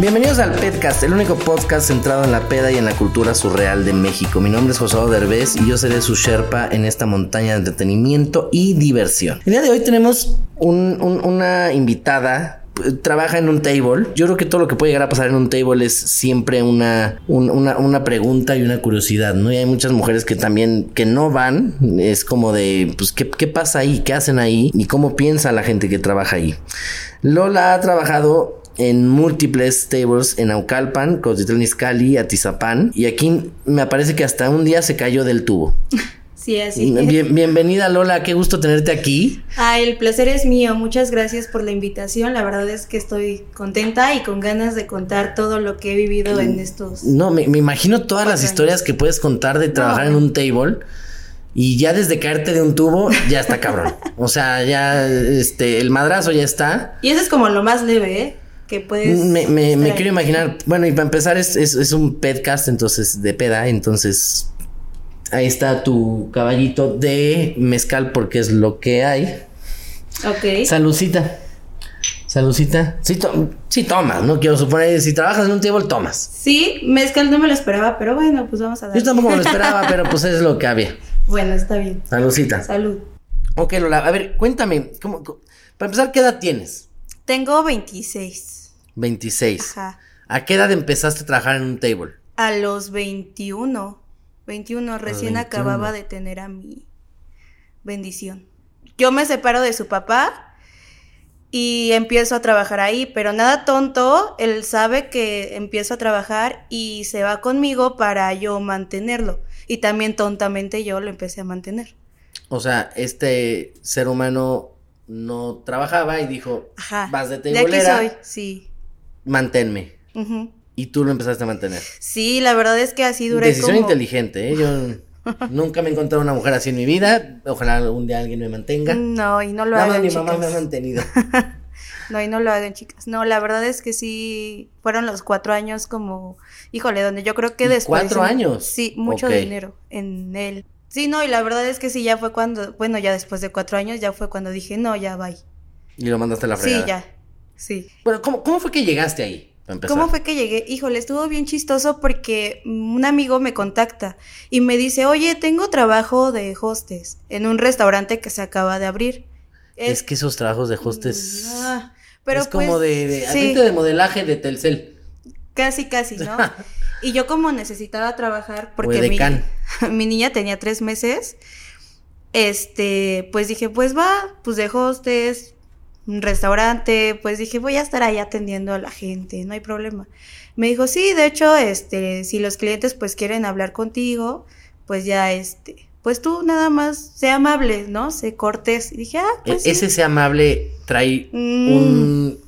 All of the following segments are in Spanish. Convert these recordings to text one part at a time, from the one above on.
Bienvenidos al Pedcast, el único podcast centrado en la peda y en la cultura surreal de México. Mi nombre es José Derbez y yo seré su Sherpa en esta montaña de entretenimiento y diversión. El día de hoy tenemos un- un- una invitada. Trabaja en un table. Yo creo que todo lo que puede llegar a pasar en un table es siempre una, un- una, pregunta y una curiosidad, ¿no? Y hay muchas mujeres que también que no van. Es como de, pues, ¿qué, qué pasa ahí? ¿Qué hacen ahí? ¿Y cómo piensa la gente que trabaja ahí? Lola ha trabajado en múltiples tables en Aucalpan, Cotitlán Izcalli, Atizapán. Y aquí me parece que hasta un día se cayó del tubo. Sí, así es. Bien- bienvenida Lola, qué gusto tenerte aquí. Ah, el placer es mío. Muchas gracias por la invitación. La verdad es que estoy contenta y con ganas de contar todo lo que he vivido en estos. No, me, me imagino todas las historias que puedes contar de trabajar en un table. Y ya desde caerte de un tubo, ya está cabrón. O sea, ya este, el madrazo ya está. Y eso es como lo más leve, ¿eh? Que puedes. Me, me- me quiero imaginar, bueno, y para empezar es, es, es un pedcast, entonces, de peda, entonces, ahí está tu caballito de mezcal porque es lo que hay. Ok. Salucita. Salucita. Sí, to- sí tomas, no quiero suponer, si trabajas en un table, tomas. Sí, mezcal no me lo esperaba, pero bueno, pues vamos a dar. Yo tampoco me lo esperaba, pero pues es lo que había. Bueno, está bien. Salucita. Salud. Ok, Lola, a ver, cuéntame, ¿cómo, cómo- para empezar, ¿qué edad tienes? Tengo 26. 26. Ajá. ¿A qué edad empezaste a trabajar en un table? A los 21. 21, recién 21. acababa de tener a mi bendición. Yo me separo de su papá y empiezo a trabajar ahí, pero nada tonto, él sabe que empiezo a trabajar y se va conmigo para yo mantenerlo. Y también tontamente yo lo empecé a mantener. O sea, este ser humano no trabajaba y dijo, Ajá. vas de de aquí tabulera, soy, sí. Manténme. Y tú lo empezaste a mantener. Sí, la verdad es que así duré Decisión como... inteligente, ¿eh? Yo nunca me he encontrado una mujer así en mi vida. Ojalá algún día alguien me mantenga. No, y no lo hagan, mi mamá me ha chicas. mantenido. No, y no lo hagan, chicas. No, la verdad es que sí, fueron los cuatro años como, híjole, donde yo creo que ¿Y después... cuatro años? Sí, mucho dinero en él. Sí, no, y la verdad es que sí, ya fue cuando, bueno, ya después de cuatro años, ya fue cuando dije, no, ya, bye. Y lo mandaste a la fregada. Sí, ya, sí. Bueno, ¿cómo, cómo fue que llegaste ahí? ¿Cómo fue que llegué? Híjole, estuvo bien chistoso porque un amigo me contacta y me dice, oye, tengo trabajo de hostes en un restaurante que se acaba de abrir. Es que esos trabajos de hostes. Ah, pero es como pues, de, de sí. de modelaje de Telcel. Casi, casi, ¿no? y yo como necesitaba trabajar porque mi, mi niña tenía tres meses, este, pues dije, pues va, pues de hostes, un restaurante, pues dije, voy a estar ahí atendiendo a la gente, no hay problema. Me dijo, sí, de hecho, este, si los clientes pues quieren hablar contigo, pues ya, este, pues tú nada más, sé amable, ¿no? Sé cortés. Y dije, ah, pues E- sí. Ese sea amable trae Mm. un,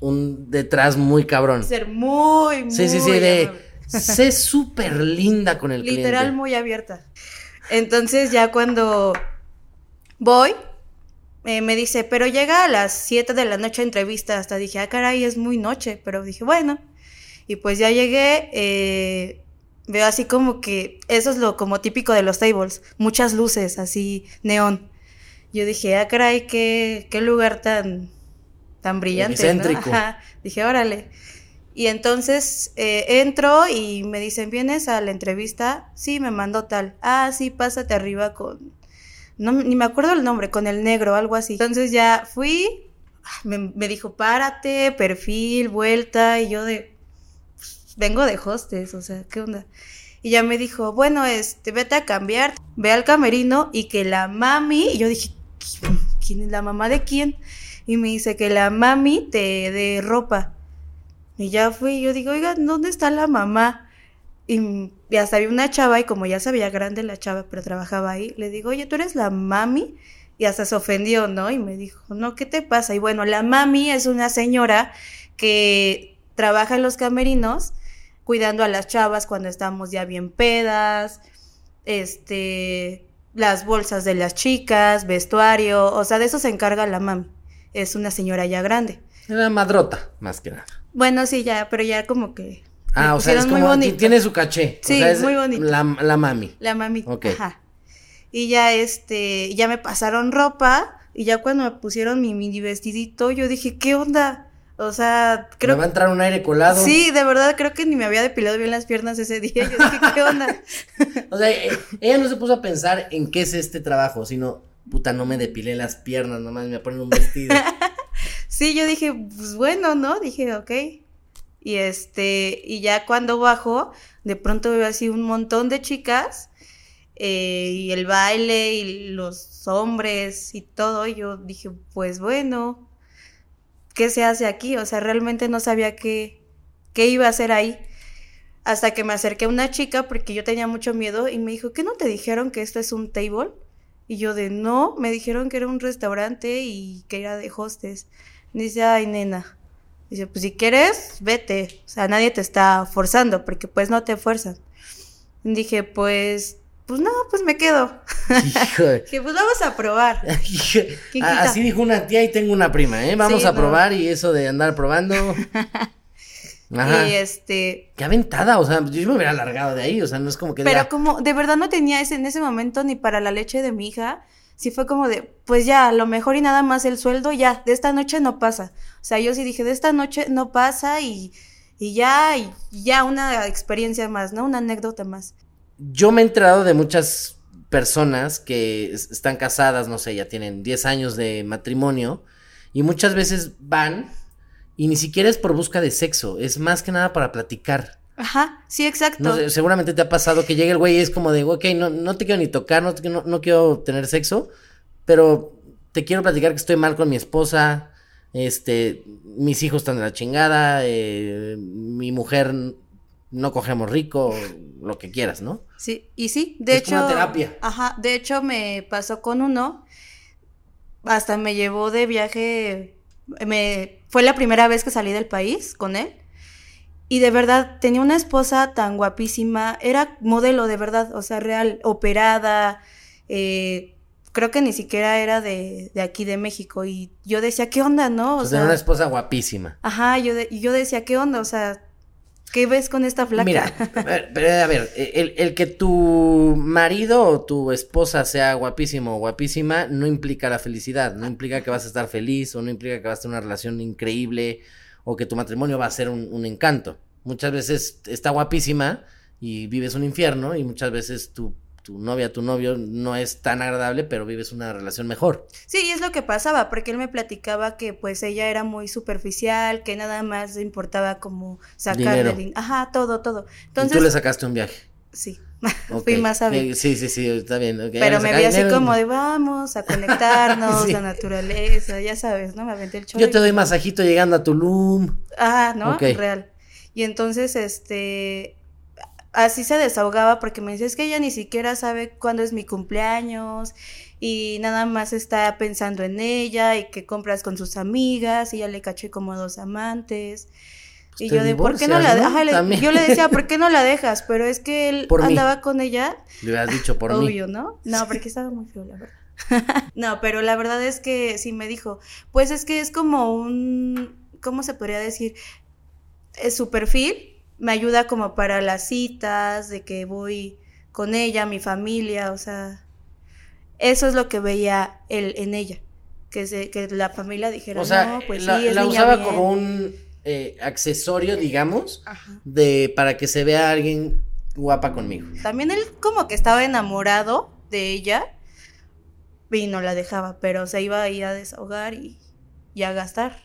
un detrás muy cabrón. Ser muy, muy Sí, sí, sí, de amable. sé súper linda con el Literal cliente. muy abierta. Entonces ya cuando voy, eh, me dice, pero llega a las 7 de la noche a entrevista. Hasta dije, ah, caray, es muy noche. Pero dije, bueno. Y pues ya llegué, eh, veo así como que, eso es lo como típico de los tables, muchas luces, así, neón. Yo dije, ah, caray, qué, qué lugar tan, tan brillante. ¿no? Ajá. Dije, órale. Y entonces eh, entro y me dicen, ¿vienes a la entrevista? Sí, me mandó tal. Ah, sí, pásate arriba con no, ni me acuerdo el nombre, con el negro, algo así. Entonces ya fui, me, me dijo, párate, perfil, vuelta, y yo de, pues, vengo de hostes, o sea, ¿qué onda? Y ya me dijo, bueno, este, vete a cambiar, ve al camerino y que la mami, y yo dije, ¿quién es la mamá de quién? Y me dice que la mami te dé ropa. Y ya fui, yo digo, oiga, ¿dónde está la mamá? Y, y hasta había una chava, y como ya se veía grande la chava, pero trabajaba ahí, le digo, oye, ¿tú eres la mami? Y hasta se ofendió, ¿no? Y me dijo, no, ¿qué te pasa? Y bueno, la mami es una señora que trabaja en los camerinos cuidando a las chavas cuando estamos ya bien pedas, este, las bolsas de las chicas, vestuario, o sea, de eso se encarga la mami. Es una señora ya grande. Era madrota, más que nada. Bueno, sí, ya, pero ya como que. Ah, o sea, es muy como, bonito. tiene su caché. O Sí, sea, es muy bonito. La, la mami. La mami. Ok. Ajá. Y ya este, ya me pasaron ropa y ya cuando me pusieron mi mini vestidito, yo dije, ¿qué onda? O sea, creo Me va a entrar un aire colado. Sí, de verdad creo que ni me había depilado bien las piernas ese día. Yo dije, ¿qué onda? O sea, eh, ella no se puso a pensar en qué es este trabajo, sino, puta, no me depilé las piernas, nomás me ponen un vestido. Sí, yo dije, pues bueno, ¿no? Dije, ok. Y este, y ya cuando bajo, de pronto veo así un montón de chicas, eh, y el baile, y los hombres, y todo, y yo dije, pues bueno, ¿qué se hace aquí? O sea, realmente no sabía qué, qué iba a hacer ahí. Hasta que me acerqué a una chica, porque yo tenía mucho miedo, y me dijo, ¿qué no te dijeron que esto es un table? Y yo de, no, me dijeron que era un restaurante y que era de hostes. Dice, ay, nena. Dice, pues si quieres, vete. O sea, nadie te está forzando, porque pues no te fuerzan. Y dije, pues, pues no, pues me quedo. Dije, pues vamos a probar. Así dijo una tía y tengo una prima, ¿eh? Vamos Sí, a no. probar y eso de andar probando. Ajá. Y este, Qué aventada, o sea, yo me hubiera largado de ahí, o sea, no es como que pero diga, como de verdad no tenía ese en ese momento ni para la leche de mi hija, sí fue como de, pues ya, a lo mejor y nada más el sueldo, ya, de esta noche no pasa. O sea, yo sí dije, de esta noche no pasa y, y ya, y ya una experiencia más, ¿no? Una anécdota más. yo me he enterado de muchas personas que es- están casadas, no sé, ya tienen 10 años de matrimonio y muchas veces van y ni siquiera es por busca de sexo, es más que nada para platicar. Ajá, sí, exacto. No seguramente te ha pasado que llega el güey y es como de, ok, no, no te quiero ni tocar, no, te- no, no quiero tener sexo, pero te quiero platicar que estoy mal con mi esposa, este, mis hijos están de la chingada, eh, mi mujer no cogemos rico, lo que quieras, ¿no? Sí, y sí, de Es hecho. una terapia. Ajá, de hecho me pasó con uno, hasta me llevó de viaje, me, fue la primera vez que salí del país con él. Y de verdad, tenía una esposa tan guapísima, era modelo de verdad, o sea, real, operada, eh, creo que ni siquiera era de, de aquí de México. Y yo decía, ¿qué onda, no? O O sea, una esposa guapísima. ajá, yo, de- y yo decía, ¿qué onda? O sea, ¿qué ves con esta flaca? Mira, a ver, pero, a ver, el, el que tu marido o tu esposa sea guapísimo o guapísima no implica la felicidad, no implica que vas a estar feliz o no implica que vas a tener una relación increíble o que tu matrimonio va a ser un, un encanto. Muchas veces está guapísima y vives un infierno y muchas veces tu, tu novia, tu novio no es tan agradable, pero vives una relación mejor. Sí, y es lo que pasaba, porque él me platicaba que pues ella era muy superficial, que nada más le importaba como sacarle Dinero. din- Ajá, todo, todo. y Entonces, tú le sacaste un viaje. sí, fui más a ver. Eh, Sí, sí, sí, está bien. Pero me vi así dinero. como de vamos a conectarnos, Sí. la naturaleza, ya sabes, ¿no? Me aventé el chorro. Yo te doy masajito llegando a Tulum. Ajá, ¿no? Real. Y entonces, este, así se desahogaba porque me dice, es que ella ni siquiera sabe cuándo es mi cumpleaños y nada más está pensando en ella y que compras con sus amigas y ya le caché como dos amantes. y te yo de, ¿por qué no la ¿no? dejas? También. Yo le decía, ¿por qué no la dejas? Pero es que él Por mí. andaba con ella Le hubieras dicho por mí. Obvio, ¿no? No, porque estaba muy feo, la verdad. no, pero la verdad es que sí me dijo, pues es que es como un, ¿cómo se podría decir? Es su perfil me ayuda como para las citas, de que voy con ella, mi familia, o sea, eso es lo que veía él en ella, que, se, que la familia dijera, O sea, no, pues la, sí, es la niña usaba bien". como un eh, accesorio, digamos, Ajá. de para que se vea alguien guapa conmigo. También él como que estaba enamorado de ella, y no la dejaba, pero se iba ahí a desahogar y, y a gastar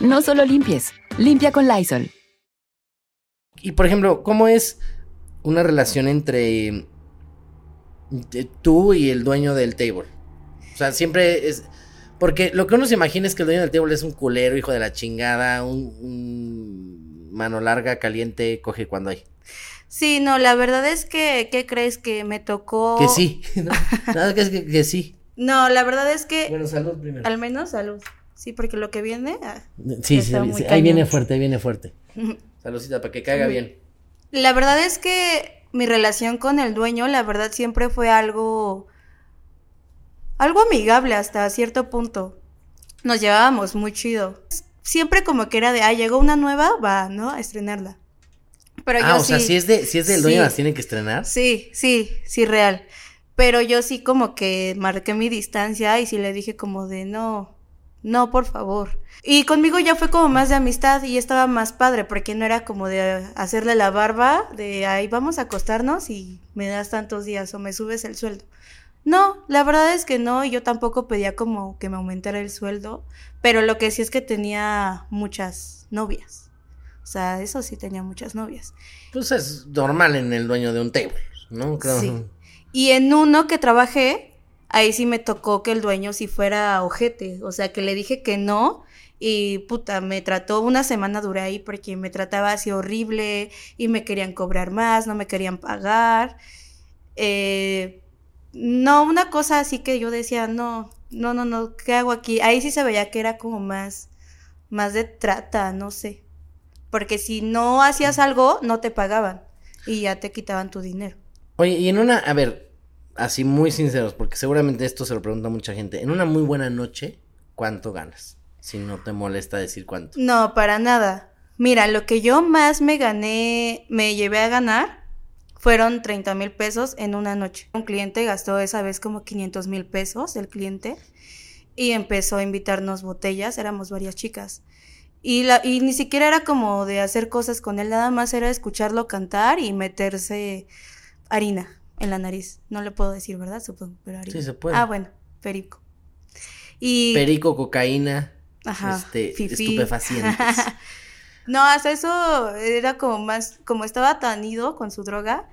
No solo limpies, limpia con Lysol. Y por ejemplo, ¿cómo es una relación entre eh, tú y el dueño del table? O sea, siempre es... Porque lo que uno se imagina es que el dueño del table es un culero, hijo de la chingada, un, un mano larga, caliente, coge cuando hay. Sí, no, la verdad es que, ¿qué crees que me tocó? Que sí, ¿no? Nada que es que, que sí. No, la verdad es que, Bueno, salud primero. al menos salud. Sí, porque lo que viene... ah, Sí, sí, sí, ahí viene fuerte, ahí viene fuerte. Saludcita, para que caiga bien. La verdad es que mi relación con el dueño, la verdad, siempre fue algo. algo amigable hasta cierto punto. Nos llevábamos muy chido. Siempre como que era de, ah, llegó una nueva, va, ¿no? A estrenarla. Pero ah, yo o sea, sí- si es, de, si es del dueño, las tienen que estrenar. Sí, sí, sí, real. Pero yo sí como que marqué mi distancia y sí le dije como de no, no, por favor. Y conmigo ya fue como más de amistad y estaba más padre porque no era como de hacerle la barba, de ahí vamos a acostarnos y me das tantos días o me subes el sueldo. No, la verdad es que no, y yo tampoco pedía como que me aumentara el sueldo, pero lo que sí es que tenía muchas novias. O sea, eso sí tenía muchas novias. Pues es normal en el dueño de un table, ¿no? Creo. Sí. Y en uno que trabajé, ahí sí me tocó que el dueño sí fuera ojete. O sea, que le dije que no. Y puta, me trató, una semana duré ahí porque me trataba así horrible y me querían cobrar más, no me querían pagar. Eh, no, una cosa así que yo decía, no, no, no, no, ¿qué hago aquí? Ahí sí se veía que era como más, más de trata, no sé. Porque si no hacías algo, no te pagaban y ya te quitaban tu dinero. Oye, y en una, a ver, así muy sinceros, porque seguramente esto se lo pregunta mucha gente. En una muy buena noche, ¿cuánto ganas? Si no te molesta decir cuánto. No, para nada. Mira, lo que yo más me gané, me llevé a ganar, fueron 30 mil pesos en una noche. Un cliente gastó esa vez como 500 mil pesos, el cliente, y empezó a invitarnos botellas, éramos varias chicas. Y, la, y ni siquiera era como de hacer cosas con él, nada más era escucharlo cantar y meterse harina en la nariz. No le puedo decir, ¿verdad? Supongo, pero. Sí, se puede. Ah, bueno, perico. Y... Perico, cocaína, Ajá, este, fifí. estupefacientes. no, hasta eso era como más, como estaba tan ido con su droga,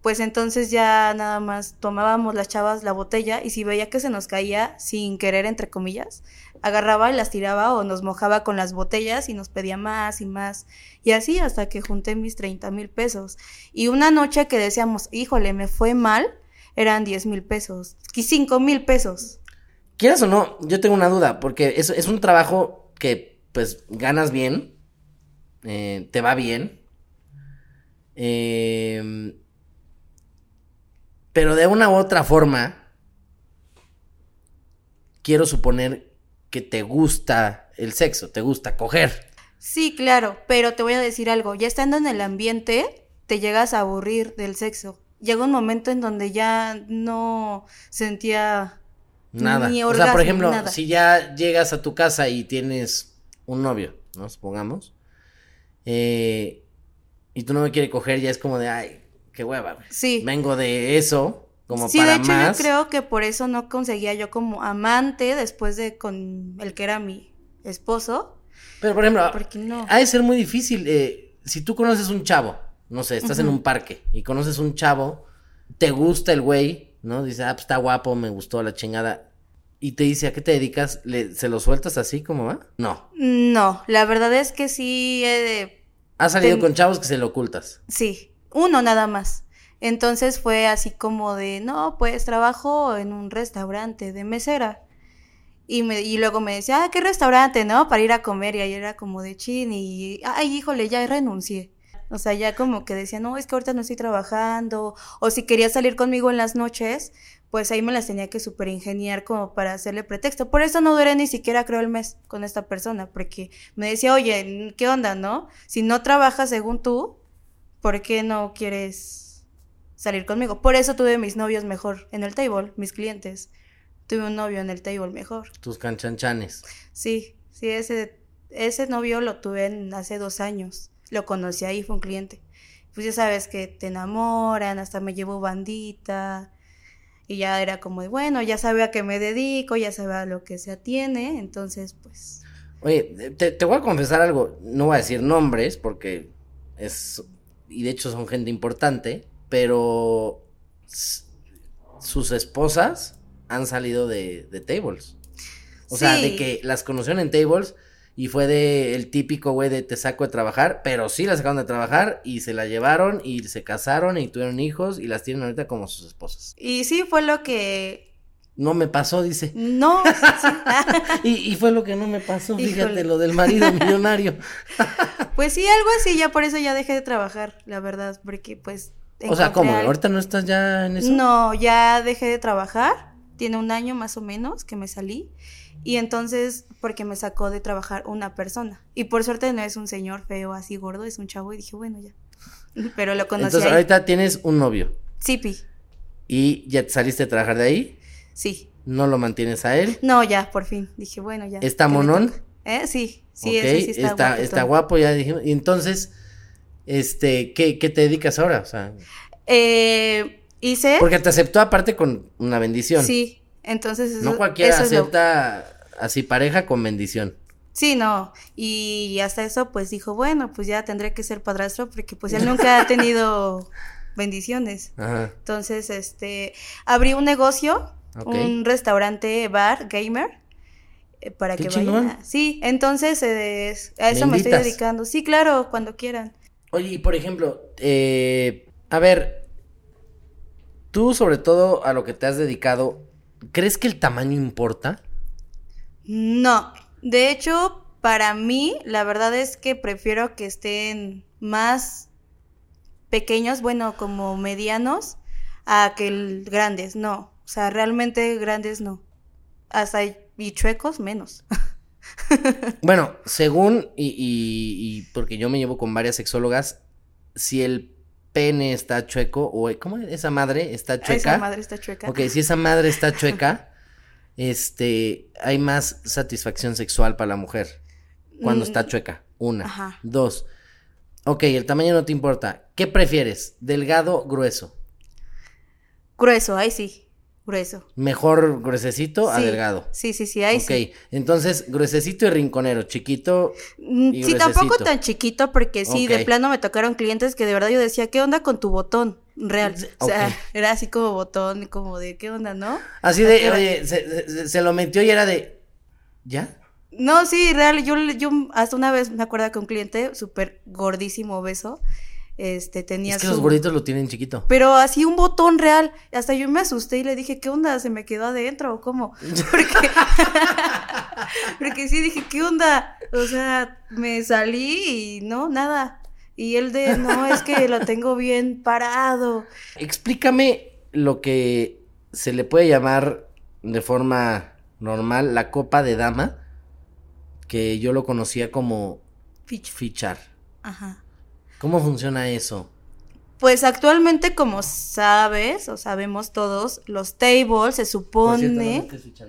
pues entonces ya nada más tomábamos las chavas la botella y si veía que se nos caía sin querer, entre comillas, agarraba y las tiraba o nos mojaba con las botellas y nos pedía más y más. Y así hasta que junté mis 30 mil pesos. Y una noche que decíamos, híjole, me fue mal, eran 10 mil pesos, 5 mil pesos. Quieras o no, yo tengo una duda, porque es, es un trabajo que, pues, ganas bien, eh, te va bien, eh, pero de una u otra forma, quiero suponer que te gusta el sexo, te gusta coger. Sí, claro, pero te voy a decir algo, ya estando en el ambiente, te llegas a aburrir del sexo. Llega un momento en donde ya no sentía Nada. ni o sea, orgasmo, por ejemplo, nada. si ya llegas a tu casa y tienes un novio, ¿no? Supongamos. eh, y tu no me quiere coger, ya es como de, ay, qué hueva. Sí. Vengo de eso, como sí, para de hecho más. yo creo que por eso no conseguía yo como amante después de con el que era mi esposo, Pero, por ejemplo, no. ha de ser muy difícil. eh, si tú conoces un chavo, no sé, estás en un parque y conoces un chavo, te gusta el güey, ¿no? Dice, ah, pues está guapo, me gustó la chingada. Y te dice, ¿a qué te dedicas? ¿Le- ¿Se lo sueltas así como va? No. No, la verdad es que sí, eh, Has salido Ten- con chavos que se lo ocultas. sí, uno nada más. Entonces fue así como de, no, pues trabajo en un restaurante de mesera. Y, me, y luego me decía, ah, ¿qué restaurante, no? Para ir a comer. Y ahí era como de chin y, ay, híjole, ya renuncié. O sea, ya como que decía, no, es que ahorita no estoy trabajando. O si quería salir conmigo en las noches, pues ahí me las tenía que super ingeniar como para hacerle pretexto. Por eso no duré ni siquiera, creo, el mes con esta persona, porque me decía, oye, ¿qué onda, no? Si no trabajas según tú, ¿por qué no quieres salir conmigo? Por eso tuve mis novios mejor en el table, mis clientes. Tuve un novio en el table mejor. Tus canchanchanes. Sí, sí, ese, ese novio lo tuve en- hace dos años. Lo conocí ahí, fue un cliente. Pues ya sabes que te enamoran, hasta me llevó bandita. Y ya era como de, bueno, ya sabe a qué me dedico, ya sabe a lo que se atiene. Entonces, pues, Oye, te, te voy a confesar algo. No voy a decir nombres porque es. Y de hecho son gente importante. Pero. Sus esposas han salido de, de tables. O sea, de que las conocieron en tables. Y fue de el típico güey de te saco de trabajar. Pero sí las sacaron de trabajar. Y se la llevaron. Y se casaron. Y tuvieron hijos. Y las tienen ahorita como sus esposas. y sí fue lo que... No me pasó, dice. No, sí. Y, y fue lo que no me pasó. Fíjate, lo del marido millonario. pues sí, algo así, ya por eso ya dejé de trabajar, la verdad, porque pues... O sea, ¿cómo? ¿Ahorita no estás ya en eso? No, ya dejé de trabajar. Tiene un año más o menos que me salí. Y entonces, porque me sacó de trabajar una persona. Y por suerte no es un señor feo así gordo, es un chavo. Y dije, bueno, ya. Pero lo conocí Entonces, ahí. ahorita tienes un novio Sipi, y ya te saliste a trabajar de ahí, sí. no lo mantienes a él. No, ya, por fin. Dije, bueno, ya. ¿Está ¿qué me monón? ¿Eh? Sí, sí, ese sí está, está guapo, ya dijimos. Y entonces, este, ¿qué, qué te dedicas ahora? O sea, Eh, hice... porque te aceptó aparte con una bendición. Sí, entonces... Eso, No cualquiera eso es lo- acepta así pareja con bendición. Sí, no. Y hasta eso, pues dijo, bueno, pues ya tendré que ser padrastro porque pues él nunca ha tenido bendiciones. Ajá. Entonces, este, abrí un negocio, un restaurante bar gamer eh, para Qué que vayan. a- Sí, entonces eh, a eso ¿Me me, estoy dedicando. Sí, claro, cuando quieran. Oye, y por ejemplo, eh, a ver, tú sobre todo a lo que te has dedicado, ¿crees que el tamaño importa? No, de hecho, para mí, la verdad es que prefiero que estén más pequeños, bueno, como medianos, a que grandes, no. O sea, realmente grandes no. Hasta y chuecos menos. Bueno, según, y, y- y porque yo me llevo con varias sexólogas, si el pene está chueco, o ¿cómo es? esa madre está chueca. Esa madre está chueca. Ok, si esa madre está chueca, este, hay más satisfacción sexual para la mujer cuando Mm, está chueca. Una. ajá. Dos. Ok, el tamaño no te importa. ¿Qué prefieres? ¿Delgado, grueso? Grueso, ahí sí, grueso. Mejor gruesecito a Sí, delgado. Sí, sí, sí, ahí ok, sí. entonces gruesecito y rinconero, chiquito. Mm, y Sí, tampoco tan chiquito, porque sí, de plano me tocaron clientes que de verdad yo decía, ¿qué onda con tu botón? Real. O sea, Ok. era así como botón, como de, ¿qué onda, no? Así ¿A de, oye, se, se- se lo metió y era de. ¿Ya? No, sí, real. Yo, yo hasta una vez me acuerdo que un cliente súper gordísimo, obeso, este, tenía Es que su... los gorditos lo tienen chiquito. Pero así un botón real. Hasta yo me asusté y le dije, ¿qué onda? ¿Se me quedó adentro o cómo? Porque, porque sí dije, ¿qué onda? O sea, me salí y no, nada. Y él de, no, es que lo tengo bien parado. Explícame lo que se le puede llamar de forma normal la copa de dama, que yo lo conocía como Fich- fichar. Ajá. ¿Cómo funciona eso? Pues actualmente, como sabes, o sabemos todos, los tables se Por supone... cierto,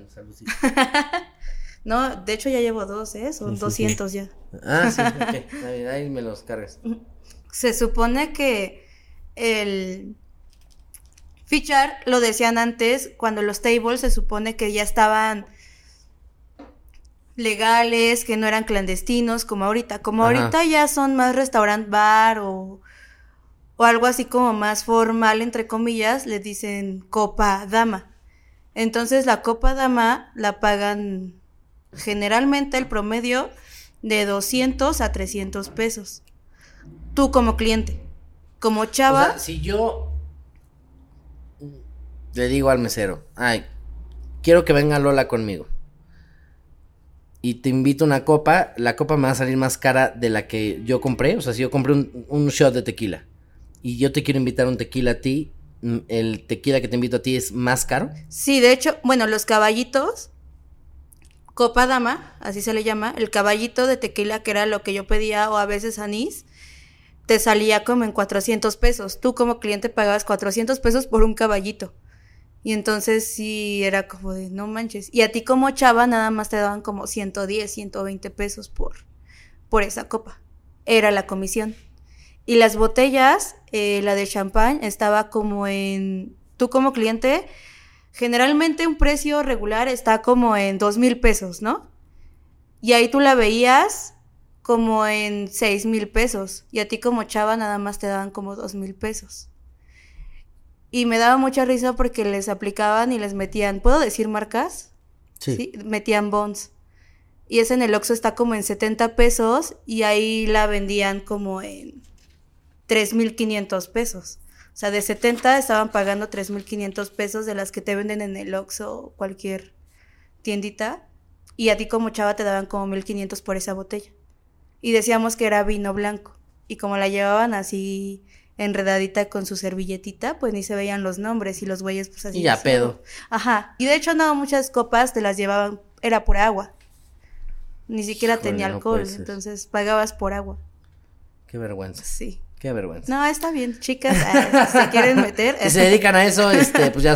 no me de hecho ya llevo dos, ¿eh? Son 200 ya. Ah, sí, ok. Bien, ahí me los cargas. Se supone que el fichar, lo decían antes, cuando los tables se supone que ya estaban legales, que no eran clandestinos, como ahorita. Como Ajá. ahorita ya son más restaurant bar o, o algo así como más formal, entre comillas, le dicen copa dama. Entonces la copa dama la pagan generalmente el promedio de 200 a 300 pesos. Tú como cliente. Como chava. O sea, si yo le digo al mesero, ay, quiero que venga Lola conmigo. Y te invito una copa, la copa me va a salir más cara de la que yo compré. O sea, si yo compré un, un shot de tequila y yo te quiero invitar un tequila a ti, mm, ¿el tequila que te invito a ti es más caro? Sí, de hecho, bueno, los caballitos, copa dama, así se le llama, el caballito de tequila que era lo que yo pedía o a veces anís, te salía como en 400 pesos. Tú como cliente pagabas 400 pesos por un caballito. Y entonces sí era como de, no manches. Y a ti como chava nada más te daban como 110, 120 pesos por, por esa copa. Era la comisión. Y las botellas, eh, la de champán, estaba como en, tú como cliente, generalmente un precio regular está como en dos mil pesos, ¿no? Y ahí tú la veías como en seis mil pesos. Y a ti como chava nada más te daban como dos mil pesos. Y me daba mucha risa porque les aplicaban y les metían, ¿puedo decir marcas? Sí. Metían bonds. Y ese en el Oxxo está como en 70 pesos y ahí la vendían como en 3.500 pesos. O sea, de 70 estaban pagando 3.500 pesos de las que te venden en el Oxxo o cualquier tiendita. Y a ti como chava te daban como 1.500 por esa botella. Y decíamos que era vino blanco. Y como la llevaban así enredadita con su servilletita, pues ni se veían los nombres y los güeyes pues así. Y ya decían. pedo. Ajá. Y de hecho no, muchas copas te las llevaban, era por agua. Ni siquiera tenía alcohol, entonces pagabas por agua. Qué vergüenza. Sí. Qué vergüenza. No, está bien, chicas, ah, si se quieren meter. Si se dedican a eso, este, pues ya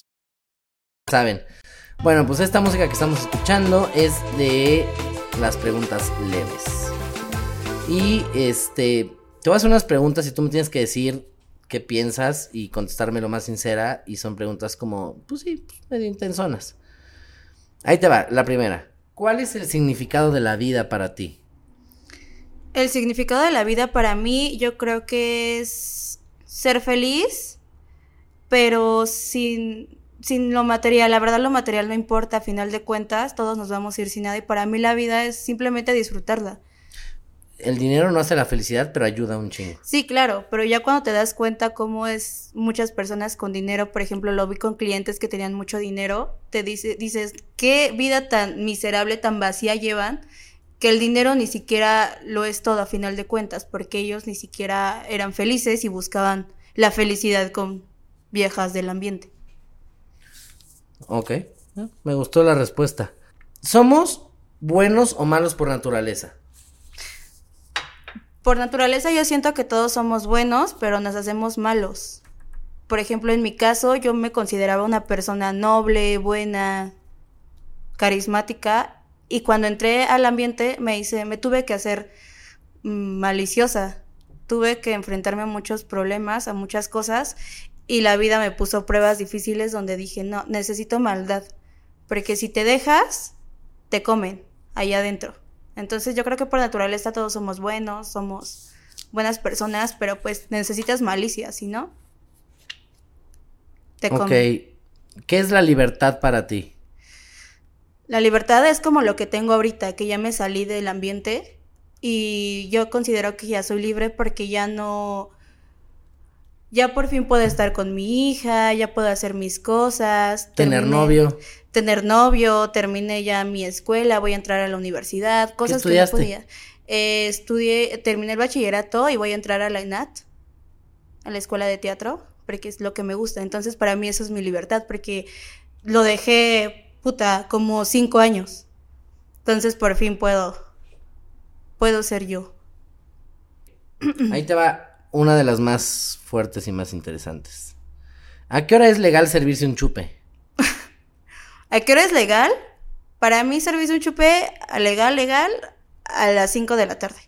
Saben. Bueno, pues esta música que estamos escuchando es de las preguntas leves. Y este, te voy a hacer unas preguntas y tú me tienes que decir qué piensas y contestarme lo más sincera. Y son preguntas como, pues sí, medio intensonas. Ahí te va, la primera. ¿Cuál es el significado de la vida para ti? El significado de la vida para mí, yo creo que es ser feliz, pero sin, sin lo material. La verdad, lo material no importa, a final de cuentas, todos nos vamos a ir sin nada. Y para mí la vida es simplemente disfrutarla. El dinero no hace la felicidad, pero ayuda un chingo. Sí, claro, pero ya cuando te das cuenta cómo es muchas personas con dinero, por ejemplo, lo vi con clientes que tenían mucho dinero, te dice, dices, qué vida tan miserable, tan vacía llevan, que el dinero ni siquiera lo es todo a final de cuentas, porque ellos ni siquiera eran felices y buscaban la felicidad con viejas del ambiente. Ok, me gustó la respuesta. ¿Somos buenos o malos por naturaleza? Por naturaleza yo siento que todos somos buenos, pero nos hacemos malos. Por ejemplo, en mi caso yo me consideraba una persona noble, buena, carismática y cuando entré al ambiente me hice, me tuve que hacer mm, maliciosa. Tuve que enfrentarme a muchos problemas, a muchas cosas y la vida me puso pruebas difíciles donde dije, no, necesito maldad, porque si te dejas, te comen allá adentro. Entonces yo creo que por naturaleza todos somos buenos, somos buenas personas, pero pues necesitas malicia, ¿sí no? Te Ok, comen. ¿qué es la libertad para ti? La libertad es como lo que tengo ahorita, que ya me salí del ambiente y yo considero que ya soy libre porque ya no, ya por fin puedo estar con mi hija, ya puedo hacer mis cosas. Tener terminé- novio. Tener novio, terminé ya mi escuela, voy a entrar a la universidad, cosas que no podía. Eh, estudié, terminé el bachillerato y voy a entrar a la ENAT, a la escuela de teatro, porque es lo que me gusta. Entonces para mí eso es mi libertad, porque lo dejé, puta, como cinco años. Entonces por fin puedo, puedo ser yo. Ahí te va. Una de las más fuertes y más interesantes. ¿A qué hora es legal servirse un chupe? ¿A qué hora es legal? Para mí servirse un chupe legal, legal, a las 5 de la tarde.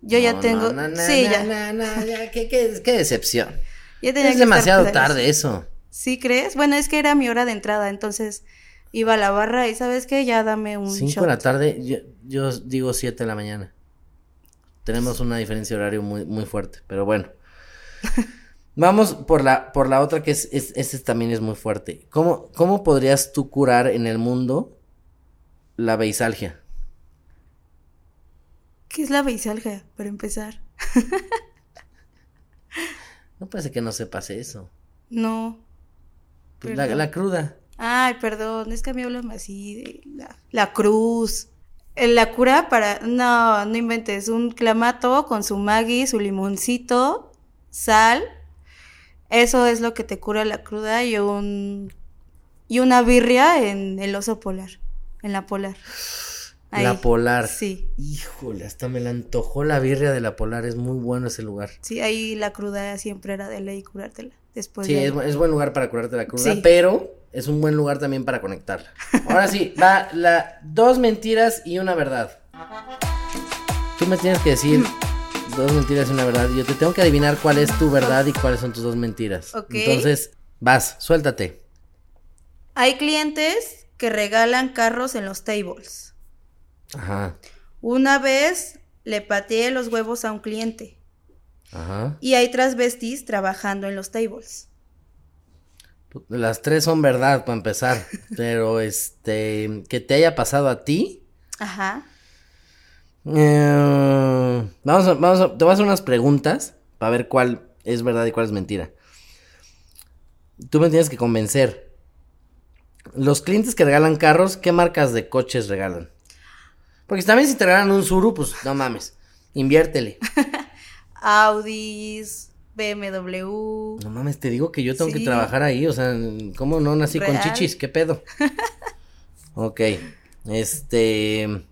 Yo ya tengo... no, no, no, sí, ya. qué, qué- qué decepción. Ya tenía Es que demasiado tarde eso. ¿Sí crees? Bueno, es que era mi hora de entrada, entonces iba a la barra y ¿sabes qué? Ya dame un 5 shot. de la tarde, yo, yo digo 7 de la mañana. Tenemos una diferencia de horario muy, muy fuerte, pero bueno. Vamos por la, por la otra que es, es, también es muy fuerte. ¿Cómo, ¿Cómo podrías tú curar en el mundo la beisalgia? ¿Qué es la beisalgia, para empezar? No parece que no sepas eso. No. Pues la, la cruda. Ay, perdón, es que a mí hablan así de la, la cruz. La cura para... No, no inventes. Un clamato con su maggi, su limoncito, sal. Eso es lo que te cura la cruda y un... Y una birria en el oso polar. En la polar. Ahí. La polar. Sí. Híjole, hasta me la antojó la birria de la polar. Es muy bueno ese lugar. Sí, ahí la cruda siempre era de ley curártela. Después Sí, de... es, bu- es buen lugar para curarte la cruda, Sí. pero es un buen lugar también para conectarla. Ahora sí, va la dos mentiras y una verdad. Tú me tienes que decir dos mentiras y una verdad. Yo te tengo que adivinar cuál es tu verdad y cuáles son tus dos mentiras. Ok. Entonces, vas, suéltate. Hay clientes que regalan carros en los tables. Ajá, Una vez le pateé los huevos a un cliente. ajá. Y hay transvestis trabajando en los tables. Las tres son verdad para empezar, pero este, que te haya pasado a ti. Ajá. Eh, vamos a, vamos a- te voy a hacer unas preguntas para ver cuál es verdad y cuál es mentira. Tú me tienes que convencer. Los clientes que regalan carros, ¿qué marcas de coches regalan? Porque también si te regalan un Suru, pues no mames, inviértele. Audis, BMW. No mames, te digo que yo tengo que trabajar ahí, o sea, ¿cómo no nací con chichis? ¿Qué pedo? ok, este,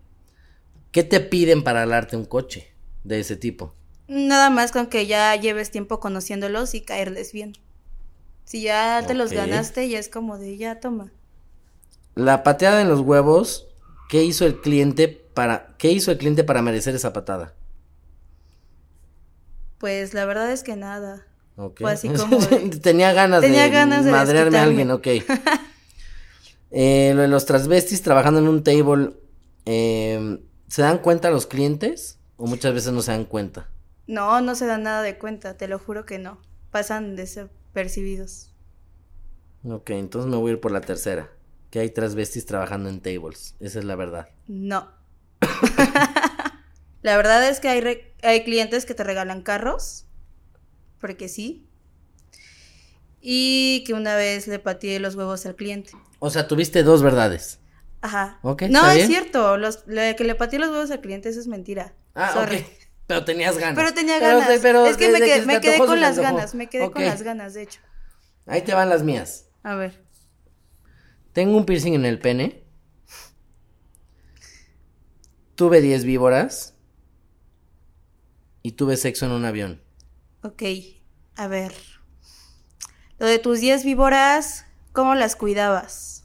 ¿qué te piden para darte un coche de ese tipo? Nada más con que ya lleves tiempo conociéndolos y caerles bien. Si ya te los ganaste, ya es como de ya toma. La pateada en los huevos, ¿qué hizo el cliente para qué hizo el cliente para merecer esa patada? Pues la verdad es que nada. Ok. Fue así como de- Tenía ganas Tenía de ganas de madrearme a alguien, ok. Eh, lo de los transvestis trabajando en un table, eh, ¿se dan cuenta los clientes? O muchas veces no se dan cuenta. No, no se dan nada de cuenta, te lo juro que no. Pasan desapercibidos. Ok, entonces me voy a ir por la tercera. Que hay transvestis trabajando en tables. Esa es la verdad. No. La verdad es que hay, re- hay clientes que te regalan carros, porque sí. Y que una vez le pateé los huevos al cliente. O sea, tuviste dos verdades. Ajá. Ok, no, ¿está es bien? cierto. Los, lo que le pateé los huevos al cliente, eso es mentira. Ah, Sorry. ok. Pero tenías ganas. Pero tenía ganas. pero es que me, quedé, me con las ganas. Me quedé con las ganas, de hecho. Ahí te van las mías. A ver. Tengo un piercing en el pene. Tuve 10 víboras. Y tuve sexo en un avión. Ok. A ver. Lo de tus 10 víboras, ¿cómo las cuidabas?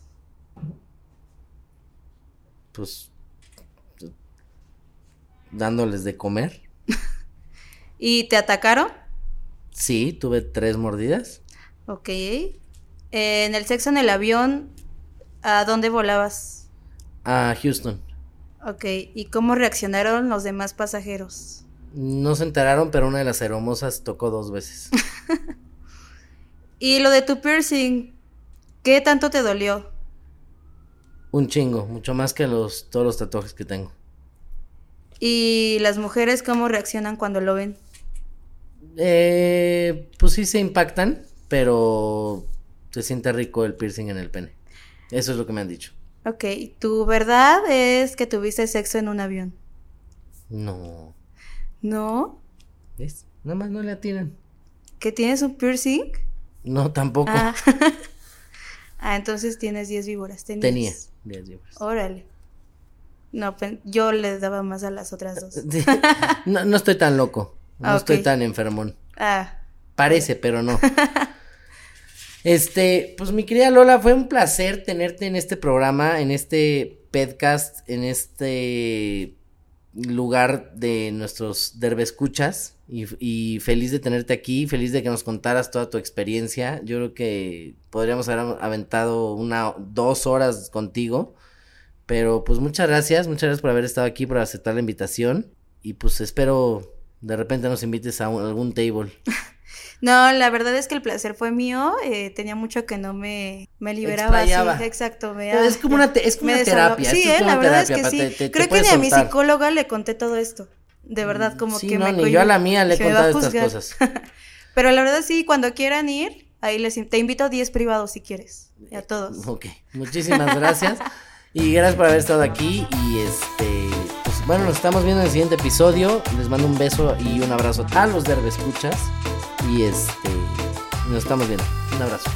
Pues. Dándoles de comer. ¿Y te atacaron? Sí, tuve tres mordidas. Ok. Eh, en el sexo en el avión, ¿a dónde volabas? A Houston. Ok. ¿Y cómo reaccionaron los demás pasajeros? No se enteraron, pero una de las hermosas tocó dos veces. Y lo de tu piercing, ¿qué tanto te dolió? Un chingo, mucho más que los, todos los tatuajes que tengo. ¿Y las mujeres cómo reaccionan cuando lo ven? Eh, pues sí se impactan, pero se siente rico el piercing en el pene. Eso es lo que me han dicho. Ok. ¿Tu verdad es que tuviste sexo en un avión? No. ¿No? ¿Ves? Nada más no le atinan. ¿Que tienes un piercing? No, tampoco. Ah. ah, entonces tienes 10 víboras. Tenías. Tenía 10 libras. Órale. No, pen- yo le daba más a las otras dos. no, no estoy tan loco. No Ah, estoy tan enfermón. Ah, Parece, pero no. Este, pues mi querida Lola, fue un placer tenerte en este programa, en este podcast, en este lugar de nuestros derbescuchas y, y feliz de tenerte aquí, feliz de que nos contaras toda tu experiencia. Yo creo que podríamos haber aventado una, dos horas contigo, pero pues muchas gracias, muchas gracias por haber estado aquí, por aceptar la invitación y pues espero de repente nos invites a algún table. No, la verdad es que el placer fue mío. eh, tenía mucho que no me, me liberaba. Sí, Explayaba. exacto. Me, Pero es como una te- es como me una terapia, Sí, es eh, la verdad es que sí. te- te- Creo que ni a mi psicóloga le conté todo esto. De verdad, como Sí, que no, me ni yo a la mía le he Dije, "Me va a contado estas juzgar". cosas. Pero la verdad sí, cuando quieran ir, ahí les te invito a 10 privados si quieres. A todos. Ok, muchísimas gracias. Y gracias por haber estado aquí. Y este, bueno, nos estamos viendo en el siguiente episodio. Les mando un beso y un abrazo a los Derbe Escuchas. Y este, nos estamos viendo. Un abrazo.